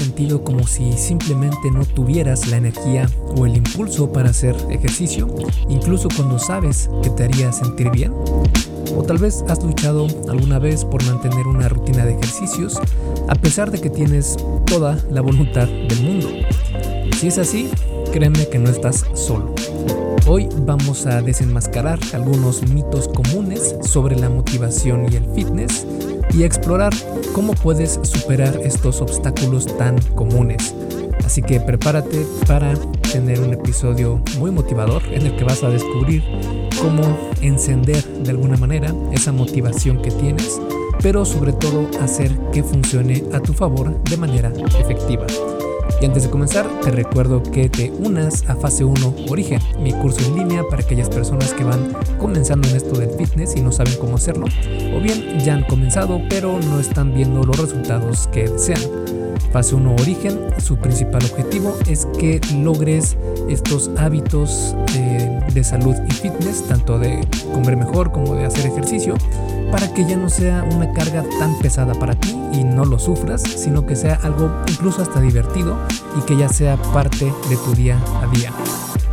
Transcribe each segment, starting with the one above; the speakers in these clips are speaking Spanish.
sentido como si simplemente no tuvieras la energía o el impulso para hacer ejercicio, incluso cuando sabes que te haría sentir bien? O tal vez has luchado alguna vez por mantener una rutina de ejercicios a pesar de que tienes toda la voluntad del mundo. Si es así, créeme que no estás solo. Hoy vamos a desenmascarar algunos mitos comunes sobre la motivación y el fitness y explorar cómo puedes superar estos obstáculos tan comunes. Así que prepárate para tener un episodio muy motivador en el que vas a descubrir cómo encender de alguna manera esa motivación que tienes, pero sobre todo hacer que funcione a tu favor de manera efectiva. Y antes de comenzar, te recuerdo que te unas a Fase 1 Origen, mi curso en línea para aquellas personas que van comenzando en esto del fitness y no saben cómo hacerlo, o bien ya han comenzado pero no están viendo los resultados que desean. Fase 1 Origen, su principal objetivo es que logres estos hábitos eh, de salud y fitness, tanto de comer mejor como de hacer ejercicio, para que ya no sea una carga tan pesada para ti y no lo sufras, sino que sea algo incluso hasta divertido y que ya sea parte de tu día a día.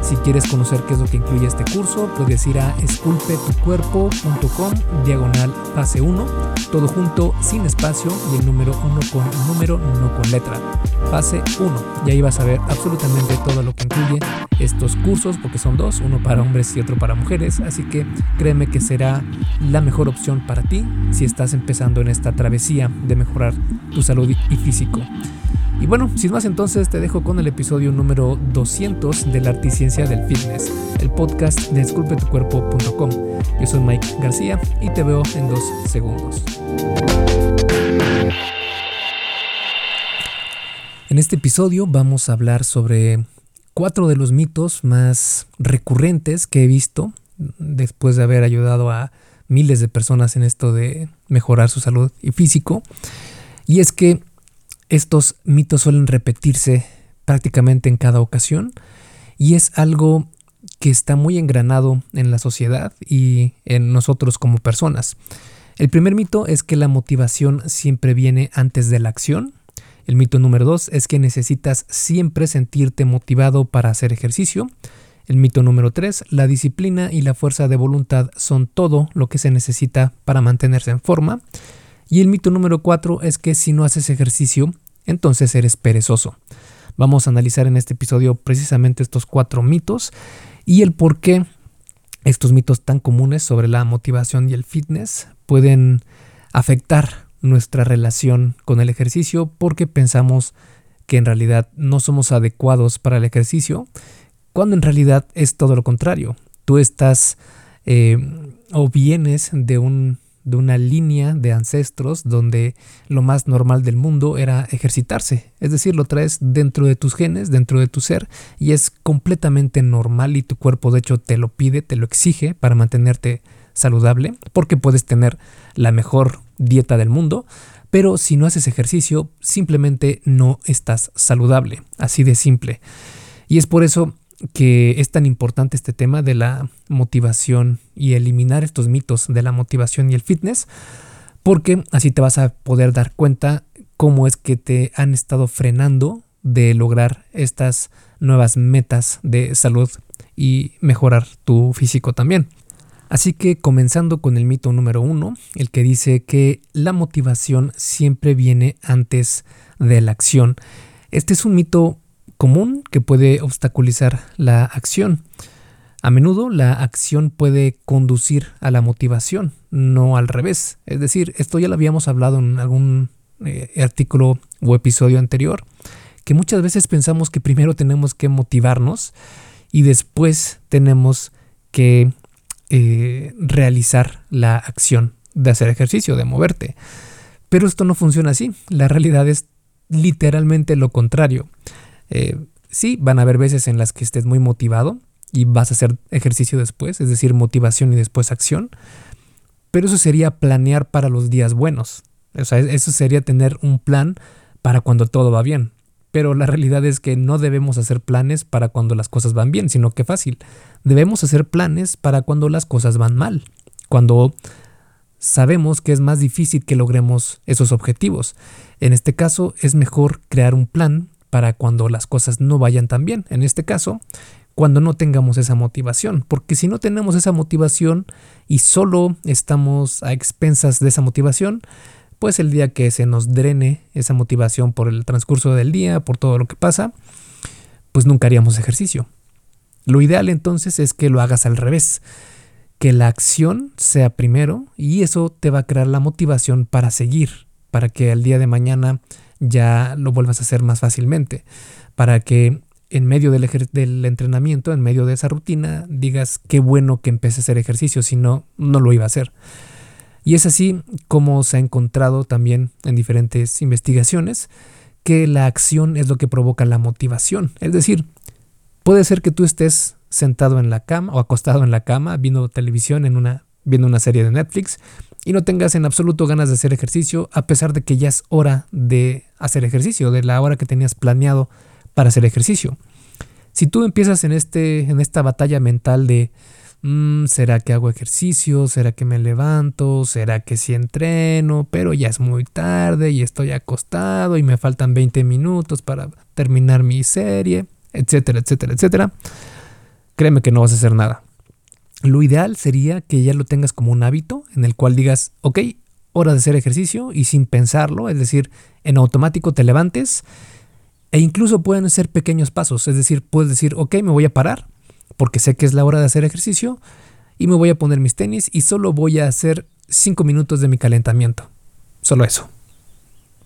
Si quieres conocer qué es lo que incluye este curso, puedes ir a esculpetucuerpo.com diagonal fase 1, todo junto, sin espacio y el número 1 con número, no con letra. Fase 1, y ahí vas a ver absolutamente todo lo que incluye estos cursos, porque son dos, uno para hombres y otro para mujeres, así que créeme que será la mejor opción para ti si estás empezando en esta travesía de mejorar tu salud y físico. Y bueno, sin más entonces te dejo con el episodio número 200 de la Articiencia del Fitness, el podcast de esculpetucuerpo.com. Yo soy Mike García y te veo en dos segundos. En este episodio vamos a hablar sobre cuatro de los mitos más recurrentes que he visto después de haber ayudado a miles de personas en esto de mejorar su salud y físico. Y es que estos mitos suelen repetirse prácticamente en cada ocasión y es algo que está muy engranado en la sociedad y en nosotros como personas. El primer mito es que la motivación siempre viene antes de la acción. El mito número dos es que necesitas siempre sentirte motivado para hacer ejercicio. El mito número tres, la disciplina y la fuerza de voluntad son todo lo que se necesita para mantenerse en forma. Y el mito número 4 es que si no haces ejercicio, entonces eres perezoso. Vamos a analizar en este episodio precisamente estos cuatro mitos y el por qué estos mitos tan comunes sobre la motivación y el fitness pueden afectar nuestra relación con el ejercicio porque pensamos que en realidad no somos adecuados para el ejercicio, cuando en realidad es todo lo contrario. Tú estás eh, o vienes de un de una línea de ancestros donde lo más normal del mundo era ejercitarse. Es decir, lo traes dentro de tus genes, dentro de tu ser, y es completamente normal y tu cuerpo de hecho te lo pide, te lo exige para mantenerte saludable, porque puedes tener la mejor dieta del mundo, pero si no haces ejercicio, simplemente no estás saludable, así de simple. Y es por eso que es tan importante este tema de la motivación y eliminar estos mitos de la motivación y el fitness, porque así te vas a poder dar cuenta cómo es que te han estado frenando de lograr estas nuevas metas de salud y mejorar tu físico también. Así que comenzando con el mito número uno, el que dice que la motivación siempre viene antes de la acción. Este es un mito común que puede obstaculizar la acción. A menudo la acción puede conducir a la motivación, no al revés. Es decir, esto ya lo habíamos hablado en algún eh, artículo o episodio anterior, que muchas veces pensamos que primero tenemos que motivarnos y después tenemos que eh, realizar la acción de hacer ejercicio, de moverte. Pero esto no funciona así. La realidad es literalmente lo contrario. Eh, sí, van a haber veces en las que estés muy motivado y vas a hacer ejercicio después, es decir, motivación y después acción. Pero eso sería planear para los días buenos. O sea, eso sería tener un plan para cuando todo va bien. Pero la realidad es que no debemos hacer planes para cuando las cosas van bien, sino que fácil. Debemos hacer planes para cuando las cosas van mal. Cuando sabemos que es más difícil que logremos esos objetivos. En este caso es mejor crear un plan para cuando las cosas no vayan tan bien. En este caso, cuando no tengamos esa motivación. Porque si no tenemos esa motivación y solo estamos a expensas de esa motivación, pues el día que se nos drene esa motivación por el transcurso del día, por todo lo que pasa, pues nunca haríamos ejercicio. Lo ideal entonces es que lo hagas al revés, que la acción sea primero y eso te va a crear la motivación para seguir, para que al día de mañana ya lo vuelvas a hacer más fácilmente, para que en medio del, del, entrenamiento, en medio de esa rutina, digas qué bueno que empecé a hacer ejercicio, si no, no lo iba a hacer. Y es así como se ha encontrado también en diferentes investigaciones que la acción es lo que provoca la motivación. Es decir, puede ser que tú estés sentado en la cama o acostado en la cama viendo televisión en una viendo una serie de Netflix y no tengas en absoluto ganas de hacer ejercicio a pesar de que ya es hora de hacer ejercicio, de la hora que tenías planeado para hacer ejercicio. Si tú empiezas en este en esta batalla mental de Mm, ¿Será que hago ejercicio? ¿Será que me levanto? ¿Será que sí entreno? Pero ya es muy tarde y estoy acostado y me faltan 20 minutos para terminar mi serie, etcétera, etcétera, etcétera. Créeme que no vas a hacer nada. Lo ideal sería que ya lo tengas como un hábito en el cual digas, ok, hora de hacer ejercicio y sin pensarlo, es decir, en automático te levantes e incluso pueden ser pequeños pasos, es decir, puedes decir, ok, me voy a parar porque sé que es la hora de hacer ejercicio y me voy a poner mis tenis y solo voy a hacer 5 minutos de mi calentamiento. Solo eso.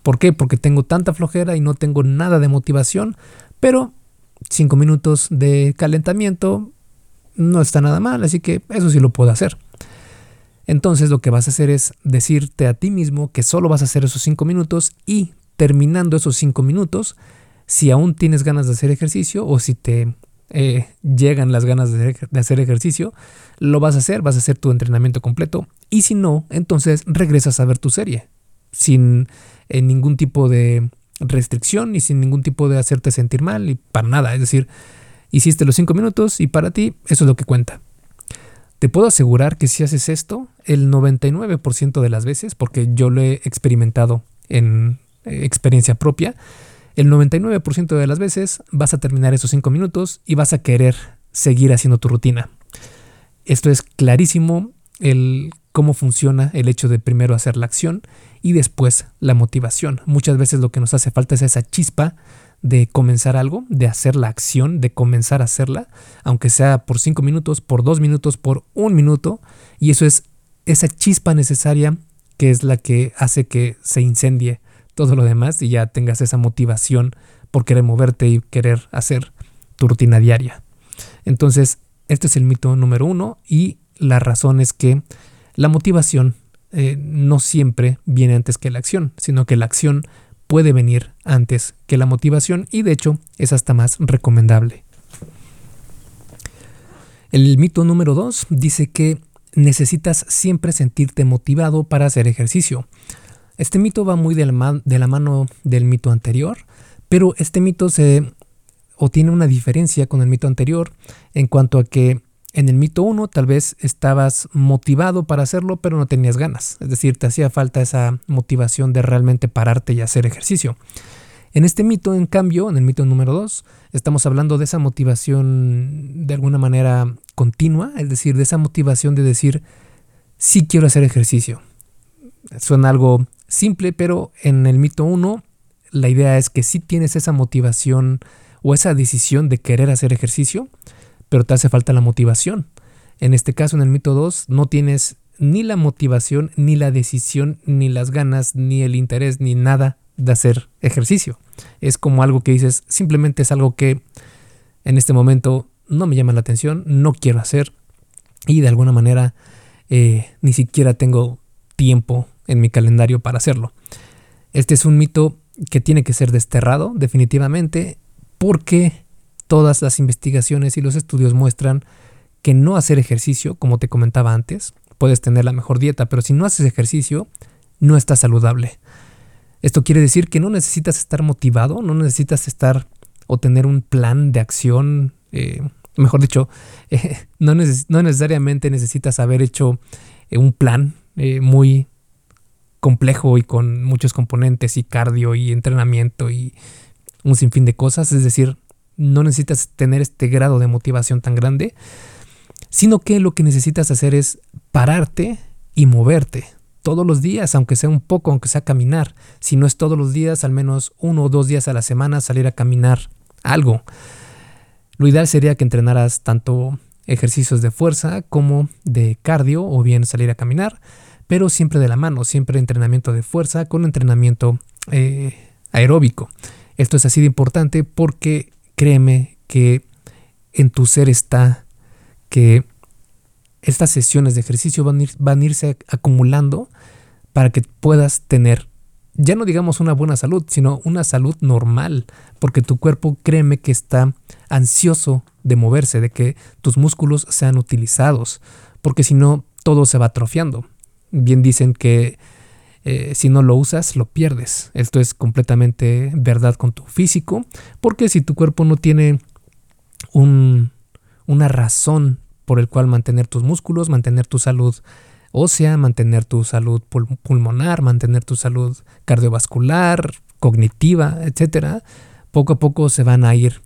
¿Por qué? Porque tengo tanta flojera y no tengo nada de motivación, pero 5 minutos de calentamiento no está nada mal, así que eso sí lo puedo hacer. Entonces lo que vas a hacer es decirte a ti mismo que solo vas a hacer esos 5 minutos y terminando esos 5 minutos, si aún tienes ganas de hacer ejercicio o si te eh, llegan las ganas de hacer, ejercicio, lo vas a hacer, vas a hacer tu entrenamiento completo y si no, entonces regresas a ver tu serie sin eh, ningún tipo de restricción y sin ningún tipo de hacerte sentir mal y para nada, es decir, hiciste los cinco minutos y para ti eso es lo que cuenta. Te puedo asegurar que si haces esto, el 99% de las veces, porque yo lo he experimentado en eh, experiencia propia, el 99% de las veces vas a terminar esos 5 minutos y vas a querer seguir haciendo tu rutina. Esto es clarísimo el cómo funciona el hecho de primero hacer la acción y después la motivación. Muchas veces lo que nos hace falta es esa chispa de comenzar algo, de hacer la acción, de comenzar a hacerla, aunque sea por 5 minutos, por 2 minutos, por un minuto, y eso es esa chispa necesaria que es la que hace que se incendie todo lo demás y ya tengas esa motivación por querer moverte y querer hacer tu rutina diaria. Entonces, este es el mito número uno y la razón es que la motivación eh, no siempre viene antes que la acción, sino que la acción puede venir antes que la motivación y de hecho es hasta más recomendable. El mito número dos dice que necesitas siempre sentirte motivado para hacer ejercicio. Este mito va muy de la, mano del mito anterior, pero este mito se o tiene una diferencia con el mito anterior en cuanto a que en el mito 1 tal vez estabas motivado para hacerlo, pero no tenías ganas. Es decir, te hacía falta esa motivación de realmente pararte y hacer ejercicio. En este mito, en cambio, en el mito número 2, estamos hablando de esa motivación de alguna manera continua, es decir, de esa motivación de decir, sí quiero hacer ejercicio. Suena algo simple, pero en el mito 1 la idea es que sí tienes esa motivación o esa decisión de querer hacer ejercicio, pero te hace falta la motivación. En este caso, en el mito 2, no tienes ni la motivación, ni la decisión, ni las ganas, ni el interés, ni nada de hacer ejercicio. Es como algo que dices, simplemente es algo que en este momento no me llama la atención, no quiero hacer y de alguna manera eh, ni siquiera tengo tiempo en mi calendario para hacerlo. Este es un mito que tiene que ser desterrado definitivamente porque todas las investigaciones y los estudios muestran que no hacer ejercicio, como te comentaba antes, puedes tener la mejor dieta, pero si no haces ejercicio, no estás saludable. Esto quiere decir que no necesitas estar motivado, no necesitas estar o tener un plan de acción, eh, mejor dicho, no, necesariamente necesitas haber hecho eh, un plan eh, muy complejo y con muchos componentes y cardio y entrenamiento y un sinfín de cosas. Es decir, no necesitas tener este grado de motivación tan grande, sino que lo que necesitas hacer es pararte y moverte todos los días, aunque sea un poco, aunque sea caminar. Si no es todos los días, al menos uno o dos días a la semana salir a caminar algo. Lo ideal sería que entrenaras tanto ejercicios de fuerza como de cardio o bien salir a caminar pero siempre de la mano, siempre entrenamiento de fuerza con entrenamiento eh, aeróbico. Esto es así de importante porque créeme que en tu ser está que estas sesiones de ejercicio van van a irse acumulando para que puedas tener, ya no digamos una buena salud, sino una salud normal, porque tu cuerpo créeme que está ansioso de moverse, de que tus músculos sean utilizados, porque si no, todo se va atrofiando. Bien dicen que eh, si no lo usas, lo pierdes. Esto es completamente verdad con tu físico, porque si tu cuerpo no tiene un, una razón por el cual mantener tus músculos, mantener tu salud ósea, mantener tu salud pulmonar, mantener tu salud cardiovascular, cognitiva, etcétera, poco a poco se van a ir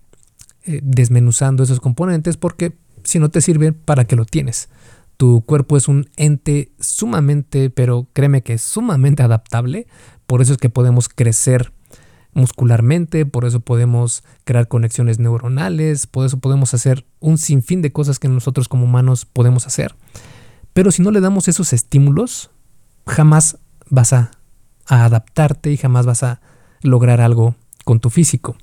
eh, desmenuzando esos componentes porque si no te sirven, ¿para qué lo tienes? Tu cuerpo es un ente sumamente, pero créeme que es sumamente adaptable. Por eso es que podemos crecer muscularmente, por eso podemos crear conexiones neuronales, por eso podemos hacer un sinfín de cosas que nosotros como humanos podemos hacer. Pero si no le damos esos estímulos, jamás vas a, adaptarte y jamás vas a lograr algo con tu físico.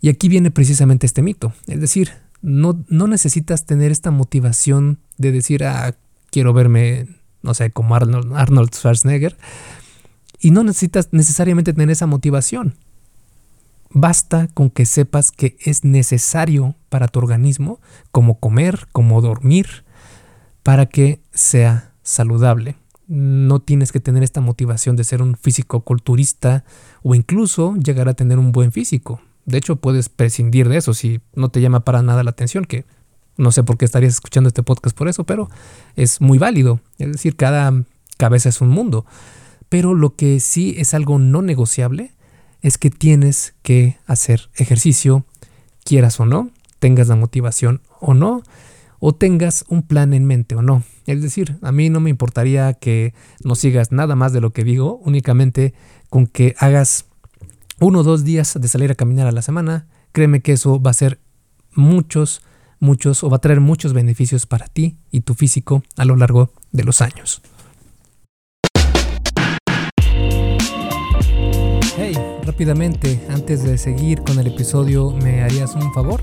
Y aquí viene precisamente este mito. Es decir, no, necesitas tener esta motivación de decir, ah, quiero verme, no sé, como Arnold, Arnold Schwarzenegger. Y no necesitas necesariamente tener esa motivación. Basta con que sepas que es necesario para tu organismo, como comer, como dormir, para que sea saludable. No tienes que tener esta motivación de ser un físico culturista o incluso llegar a tener un buen físico. De hecho, puedes prescindir de eso si no te llama para nada la atención, que no sé por qué estarías escuchando este podcast por eso, pero es muy válido. Es decir, cada cabeza es un mundo. Pero lo que sí es algo no negociable es que tienes que hacer ejercicio, quieras o no, tengas la motivación o no, o tengas un plan en mente o no. Es decir, a mí no me importaría que no sigas nada más de lo que digo, únicamente con que hagas uno o dos días de salir a caminar a la semana, créeme que eso va a ser muchos, muchos o va a traer muchos beneficios para ti y tu físico a lo largo de los años. Hey, rápidamente, antes de seguir con el episodio, ¿me harías un favor?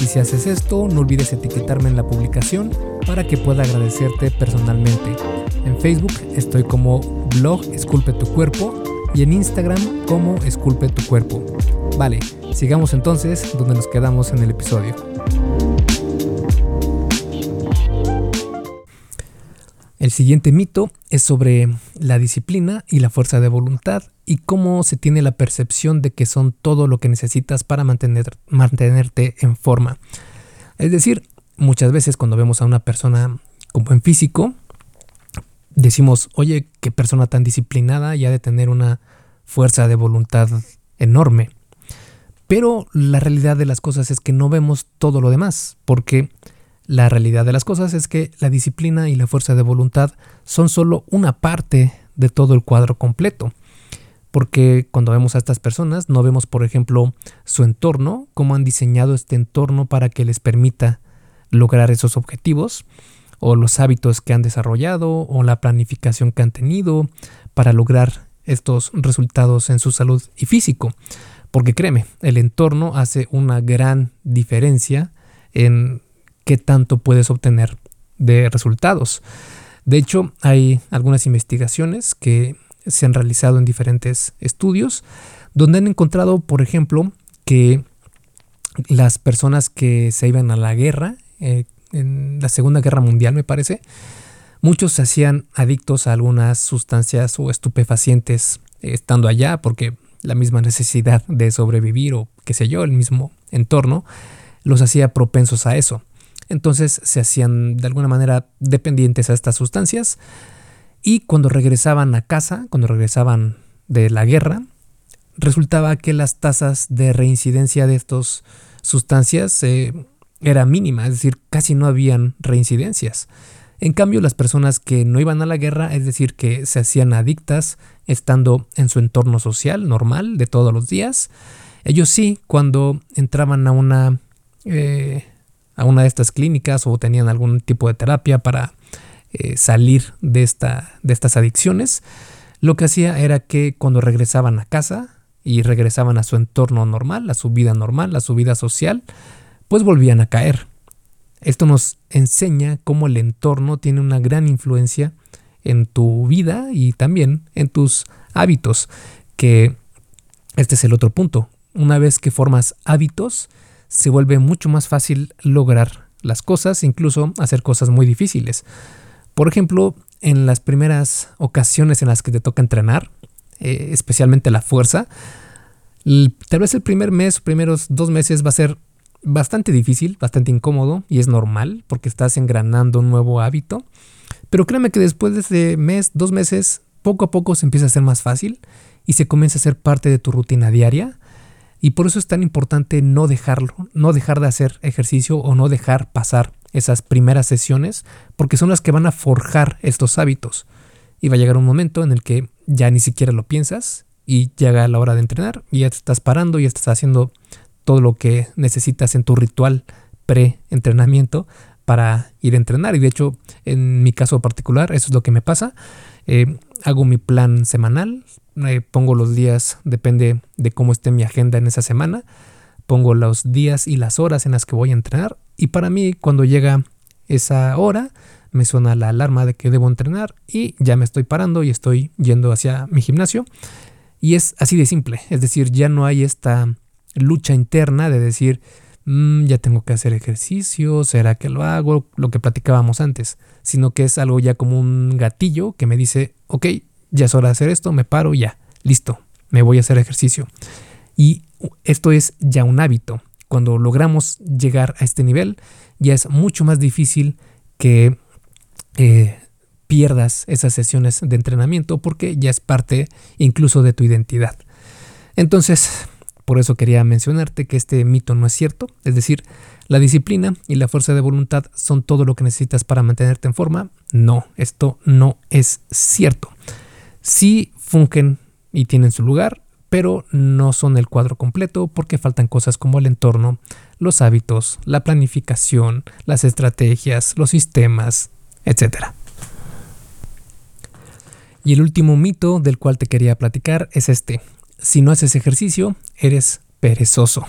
Y si haces esto, no olvides etiquetarme en la publicación para que pueda agradecerte personalmente. En Facebook estoy como blog Esculpe tu cuerpo y en Instagram como Esculpe tu cuerpo. Vale, sigamos entonces donde nos quedamos en el episodio. El siguiente mito es sobre la disciplina y la fuerza de voluntad y cómo se tiene la percepción de que son todo lo que necesitas para mantener, mantenerte en forma. Es decir, muchas veces cuando vemos a una persona con buen físico, decimos, oye, qué persona tan disciplinada y ha de tener una fuerza de voluntad enorme. Pero la realidad de las cosas es que no vemos todo lo demás, porque la realidad de las cosas es que la disciplina y la fuerza de voluntad son solo una parte de todo el cuadro completo. Porque cuando vemos a estas personas no vemos, por ejemplo, su entorno, cómo han diseñado este entorno para que les permita lograr esos objetivos, o los hábitos que han desarrollado, o la planificación que han tenido para lograr estos resultados en su salud y físico. Porque créeme, el entorno hace una gran diferencia en qué tanto puedes obtener de resultados. De hecho, hay algunas investigaciones que se han realizado en diferentes estudios donde han encontrado, por ejemplo, que las personas que se iban a la guerra, eh, en la Segunda Guerra Mundial me parece, muchos se hacían adictos a algunas sustancias o estupefacientes eh, estando allá porque la misma necesidad de sobrevivir o qué sé yo, el mismo entorno, los hacía propensos a eso. Entonces se hacían de alguna manera dependientes a estas sustancias y cuando regresaban a casa, cuando regresaban de la guerra, resultaba que las tasas de reincidencia de estas sustancias eh, era mínima, es decir, casi no habían reincidencias. En cambio, las personas que no iban a la guerra, es decir, que se hacían adictas estando en su entorno social normal de todos los días, ellos sí, cuando entraban a una, eh, a una de estas clínicas o tenían algún tipo de terapia para eh, salir de, esta, de estas adicciones, lo que hacía era que cuando regresaban a casa y regresaban a su entorno normal, a su vida normal, a su vida social, pues volvían a caer. Esto nos enseña cómo el entorno tiene una gran influencia en tu vida y también en tus hábitos, que este es el otro punto. Una vez que formas hábitos, se vuelve mucho más fácil lograr las cosas, incluso hacer cosas muy difíciles. Por ejemplo, en las primeras ocasiones en las que te toca entrenar, eh, especialmente la fuerza, tal vez el primer mes, primeros dos meses va a ser bastante difícil, bastante incómodo y es normal porque estás engranando un nuevo hábito. Pero créeme que después de mes, dos meses, poco a poco se empieza a hacer más fácil y se comienza a ser parte de tu rutina diaria. Y por eso es tan importante no dejarlo, no dejar de hacer ejercicio o no dejar pasar esas primeras sesiones, porque son las que van a forjar estos hábitos. Y va a llegar un momento en el que ya ni siquiera lo piensas y llega la hora de entrenar y ya te estás parando y estás haciendo todo lo que necesitas en tu ritual pre-entrenamiento para ir a entrenar. Y de hecho, en mi caso particular, eso es lo que me pasa. Eh, hago mi plan semanal, eh, pongo los días, depende de cómo esté mi agenda en esa semana, pongo los días y las horas en las que voy a entrenar. Y para mí, cuando llega esa hora, me suena la alarma de que debo entrenar y ya me estoy parando y estoy yendo hacia mi gimnasio. Y es así de simple, es decir, ya no hay esta lucha interna de decir, mm, ya tengo que hacer ejercicio, será que lo hago, lo que platicábamos antes, sino que es algo ya como un gatillo que me dice, ok, ya es hora de hacer esto, me paro, ya, listo, me voy a hacer ejercicio. Y esto es ya un hábito. Cuando logramos llegar a este nivel, ya es mucho más difícil que eh, pierdas esas sesiones de entrenamiento porque ya es parte incluso de tu identidad. Entonces, por eso quería mencionarte que este mito no es cierto, es decir, la disciplina y la fuerza de voluntad son todo lo que necesitas para mantenerte en forma. No, esto no es cierto. Sí fungen y tienen su lugar, pero no son el cuadro completo porque faltan cosas como el entorno, los hábitos, la planificación, las estrategias, los sistemas, etc. Y el último mito del cual te quería platicar es este si no haces ejercicio, eres perezoso.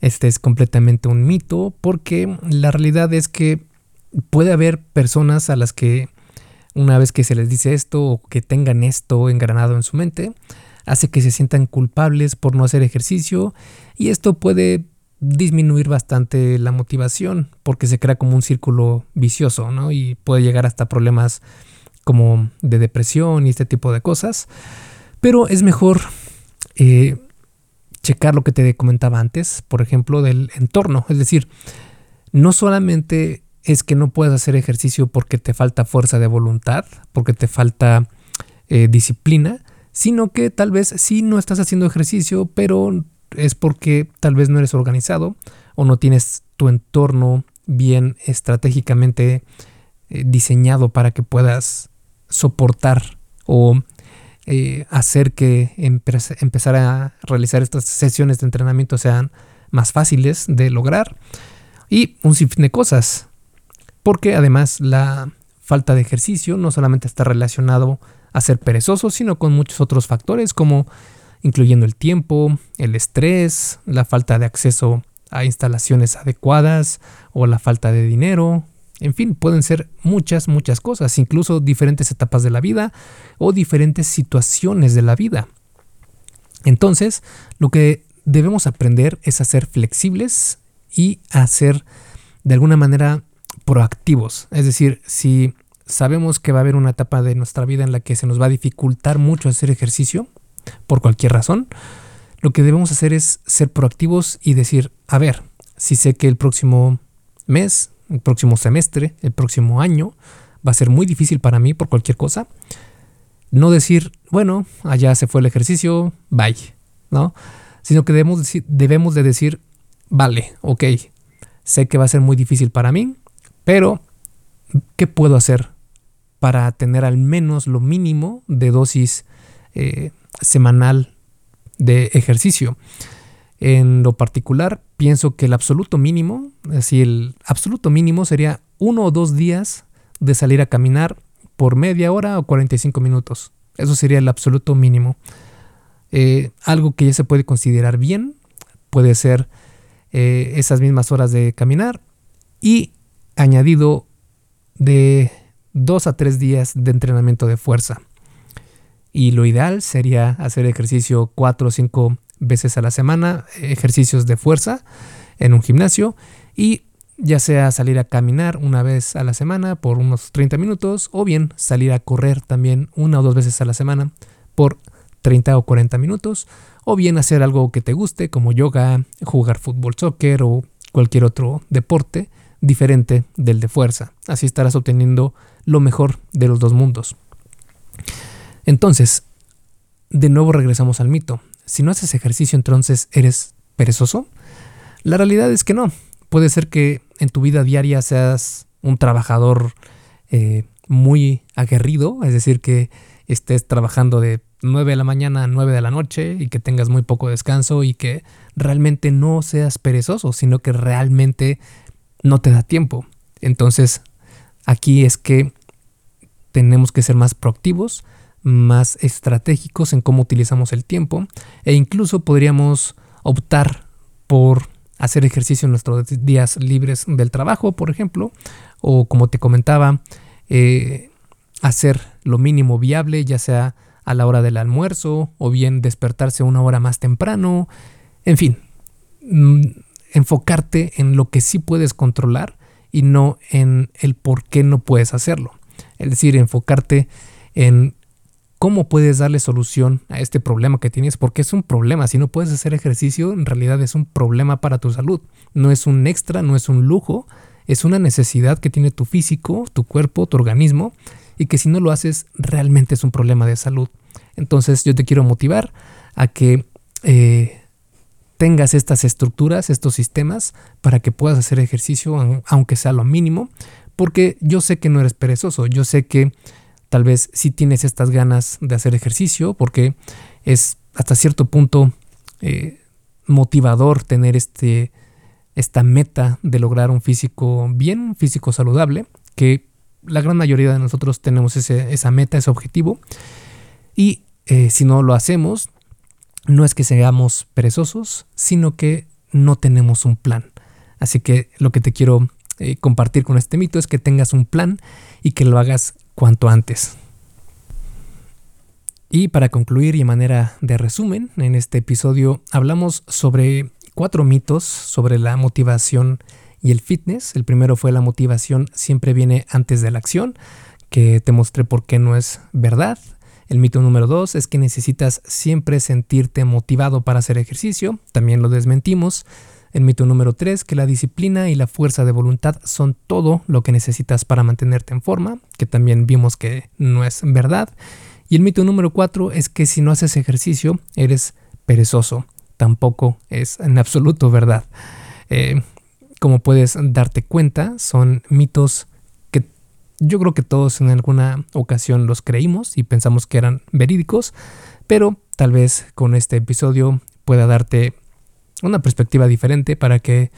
Este es completamente un mito porque la realidad es que puede haber personas a las que una vez que se les dice esto o que tengan esto engranado en su mente, hace que se sientan culpables por no hacer ejercicio y esto puede disminuir bastante la motivación porque se crea como un círculo vicioso, ¿no? Y puede llegar hasta problemas como de depresión y este tipo de cosas. Pero es mejor eh, checar lo que te comentaba antes, por ejemplo, del entorno. Es decir, no solamente es que no puedes hacer ejercicio porque te falta fuerza de voluntad, porque te falta eh, disciplina, sino que tal vez sí no estás haciendo ejercicio, pero es porque tal vez no eres organizado o no tienes tu entorno bien estratégicamente eh, diseñado para que puedas soportar o eh, hacer que empezar a realizar estas sesiones de entrenamiento sean más fáciles de lograr y un sinfín de cosas. Porque además la falta de ejercicio no solamente está relacionado a ser perezoso, sino con muchos otros factores como incluyendo el tiempo, el estrés, la falta de acceso a instalaciones adecuadas o la falta de dinero, En fin, pueden ser muchas, muchas cosas, incluso diferentes etapas de la vida o diferentes situaciones de la vida. Entonces, lo que debemos aprender es a ser flexibles y a ser de alguna manera proactivos. Es decir, si sabemos que va a haber una etapa de nuestra vida en la que se nos va a dificultar mucho hacer ejercicio, por cualquier razón, lo que debemos hacer es ser proactivos y decir, a ver, si sé que el próximo mes, el próximo semestre, el próximo año va a ser muy difícil para mí por cualquier cosa, no decir, bueno, allá se fue el ejercicio, bye, ¿no? Sino que debemos, debemos de decir, vale, ok, sé que va a ser muy difícil para mí, pero ¿qué puedo hacer para tener al menos lo mínimo de dosis eh, semanal de ejercicio? En lo particular, pienso que el absoluto mínimo, así el absoluto mínimo sería uno o dos días de salir a caminar por media hora o 45 minutos. Eso sería el absoluto mínimo. Eh, algo que ya se puede considerar bien puede ser eh, esas mismas horas de caminar y añadido de dos a tres días de entrenamiento de fuerza. Y lo ideal sería hacer ejercicio cuatro o cinco veces a la semana, ejercicios de fuerza en un gimnasio y ya sea salir a caminar una vez a la semana por unos 30 minutos o bien salir a correr también una o dos veces a la semana por 30 o 40 minutos o bien hacer algo que te guste como yoga, jugar fútbol, soccer o cualquier otro deporte diferente del de fuerza. Así estarás obteniendo lo mejor de los dos mundos. Entonces, de nuevo regresamos al mito. Si no haces ejercicio entonces eres perezoso. La realidad es que no. Puede ser que en tu vida diaria seas un trabajador eh, muy aguerrido, es decir, que estés trabajando de 9 de la mañana a 9 de la noche y que tengas muy poco descanso y que realmente no seas perezoso, sino que realmente no te da tiempo. Entonces, aquí es que tenemos que ser más proactivos, más estratégicos en cómo utilizamos el tiempo e incluso podríamos optar por hacer ejercicio en nuestros días libres del trabajo, por ejemplo, o como te comentaba, eh, hacer lo mínimo viable, ya sea a la hora del almuerzo o bien despertarse una hora más temprano, en fin, mm, enfocarte en lo que sí puedes controlar y no en el por qué no puedes hacerlo. Es decir, enfocarte en cómo puedes darle solución a este problema que tienes, porque es un problema. Si no puedes hacer ejercicio, en realidad es un problema para tu salud. No es un extra, no es un lujo, es una necesidad que tiene tu físico, tu cuerpo, tu organismo, y que si no lo haces, realmente es un problema de salud. Entonces yo te quiero motivar a que eh, tengas estas estructuras, estos sistemas, para que puedas hacer ejercicio, aunque sea lo mínimo, porque yo sé que no eres perezoso, yo sé que Tal vez si tienes estas ganas de hacer ejercicio porque es hasta cierto punto eh, motivador tener este, esta meta de lograr un físico bien, un físico saludable, que la gran mayoría de nosotros tenemos esa meta, ese objetivo. Y eh, si no lo hacemos, no es que seamos perezosos, sino que no tenemos un plan. Así que lo que te quiero eh, compartir con este mito es que tengas un plan y que lo hagas cuanto antes. Y para concluir y manera de resumen, en este episodio hablamos sobre cuatro mitos sobre la motivación y el fitness. El primero fue la motivación siempre viene antes de la acción, que te mostré por qué no es verdad. El mito número dos es que necesitas siempre sentirte motivado para hacer ejercicio, también lo desmentimos. El mito número 3, que la disciplina y la fuerza de voluntad son todo lo que necesitas para mantenerte en forma, que también vimos que no es verdad. Y el mito número 4 es que si no haces ejercicio eres perezoso. Tampoco es en absoluto verdad. Eh, como puedes darte cuenta, son mitos que yo creo que todos en alguna ocasión los creímos y pensamos que eran verídicos, pero tal vez con este episodio pueda darte una perspectiva diferente para que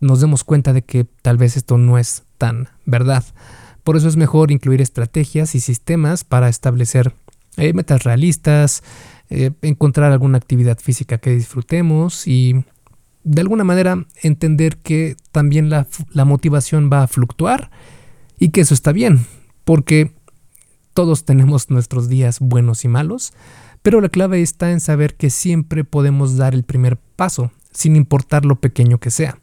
nos demos cuenta de que tal vez esto no es tan verdad. Por eso es mejor incluir estrategias y sistemas para establecer eh, metas realistas, eh, encontrar alguna actividad física que disfrutemos y de alguna manera entender que también la, la motivación va a fluctuar y que eso está bien, porque todos tenemos nuestros días buenos y malos, pero la clave está en saber que siempre podemos dar el primer paso, sin importar lo pequeño que sea.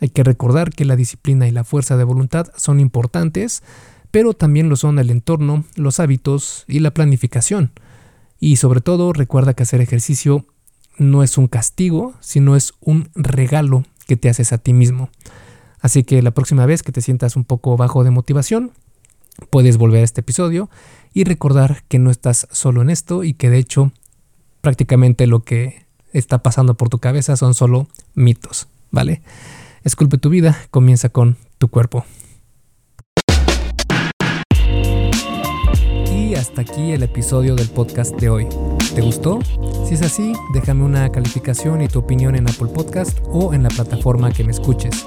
Hay que recordar que la disciplina y la fuerza de voluntad son importantes, pero también lo son el entorno, los hábitos y la planificación. Y sobre todo recuerda que hacer ejercicio no es un castigo, sino es un regalo que te haces a ti mismo. Así que la próxima vez que te sientas un poco bajo de motivación, puedes volver a este episodio y recordar que no estás solo en esto y que de hecho prácticamente lo que está pasando por tu cabeza son solo mitos, ¿vale? Esculpe tu vida, comienza con tu cuerpo. Y hasta aquí el episodio del podcast de hoy. ¿Te gustó? Si es así, déjame una calificación y tu opinión en Apple Podcast o en la plataforma que me escuches.